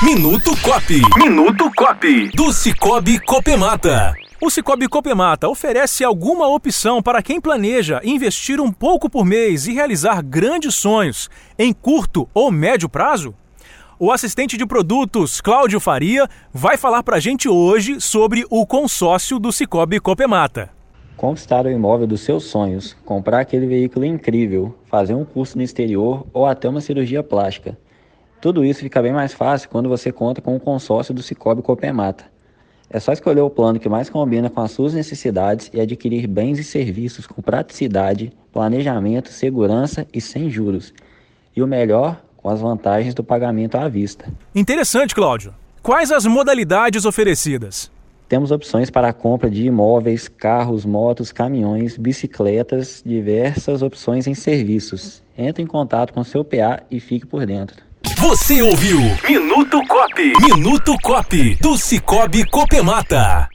Minuto Cop. Minuto Cop. Do Cicobi Copemata. O Cicobi Copemata oferece alguma opção para quem planeja investir um pouco por mês e realizar grandes sonhos em curto ou médio prazo? O assistente de produtos Cláudio Faria vai falar para a gente hoje sobre o consórcio do Cicobi Copemata. Conquistar o imóvel dos seus sonhos, comprar aquele veículo incrível, fazer um curso no exterior ou até uma cirurgia plástica. Tudo isso fica bem mais fácil quando você conta com o consórcio do Cicobi Copemata. É só escolher o plano que mais combina com as suas necessidades e adquirir bens e serviços com praticidade, planejamento, segurança e sem juros. E o melhor, com as vantagens do pagamento à vista. Interessante, Cláudio. Quais as modalidades oferecidas? Temos opções para a compra de imóveis, carros, motos, caminhões, bicicletas, diversas opções em serviços. Entre em contato com seu PA e fique por dentro. Você ouviu Minuto Cop. Minuto Cop do Cicobi Copemata.